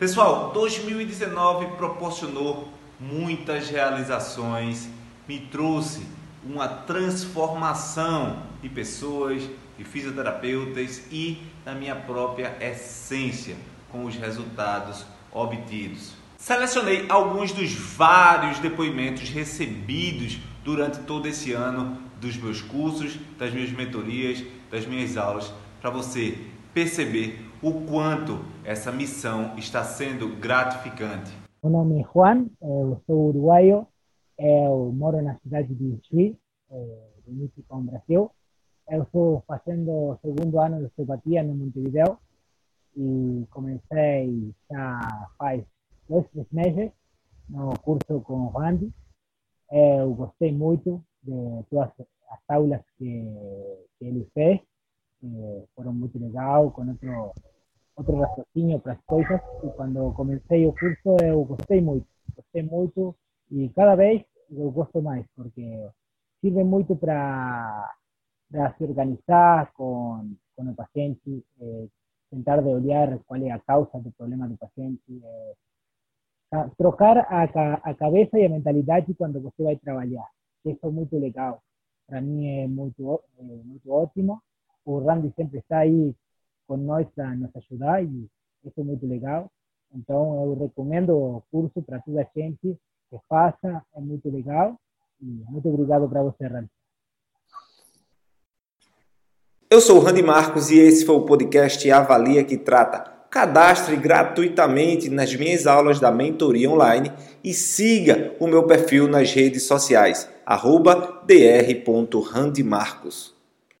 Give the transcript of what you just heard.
Pessoal, 2019 proporcionou muitas realizações, me trouxe uma transformação de pessoas, de fisioterapeutas e da minha própria essência com os resultados obtidos. Selecionei alguns dos vários depoimentos recebidos durante todo esse ano dos meus cursos, das minhas mentorias, das minhas aulas, para você perceber o quanto essa missão está sendo gratificante. Meu nome é Juan, eu sou uruguaio, eu moro na cidade de Juiz, de Michigan, Brasil. Eu estou fazendo o segundo ano de osteopatia no Montevideo e comecei já faz dois, três meses no curso com o Randy. Eu gostei muito de todas as aulas que, que ele fez, que foram muito legal, com outro raciocínio para as coisas e quando comecei o curso eu gostei muito, gostei muito e cada vez eu gosto mais porque sirve muito para se organizar com, com o paciente, eh, de olhar qual é a causa do problema do paciente, eh, trocar a, a cabeça e a mentalidade quando você vai trabalhar. Isso é muito legal. Para mim é muito, é muito ótimo. O Randy sempre está aí com nós para nos ajudar e isso é muito legal. Então, eu recomendo o curso para toda a gente que faça, é muito legal. E muito obrigado para você, Randy. Eu sou o Randy Marcos e esse foi o podcast Avalia que Trata. Cadastre gratuitamente nas minhas aulas da mentoria online e siga o meu perfil nas redes sociais, dr.randymarcos.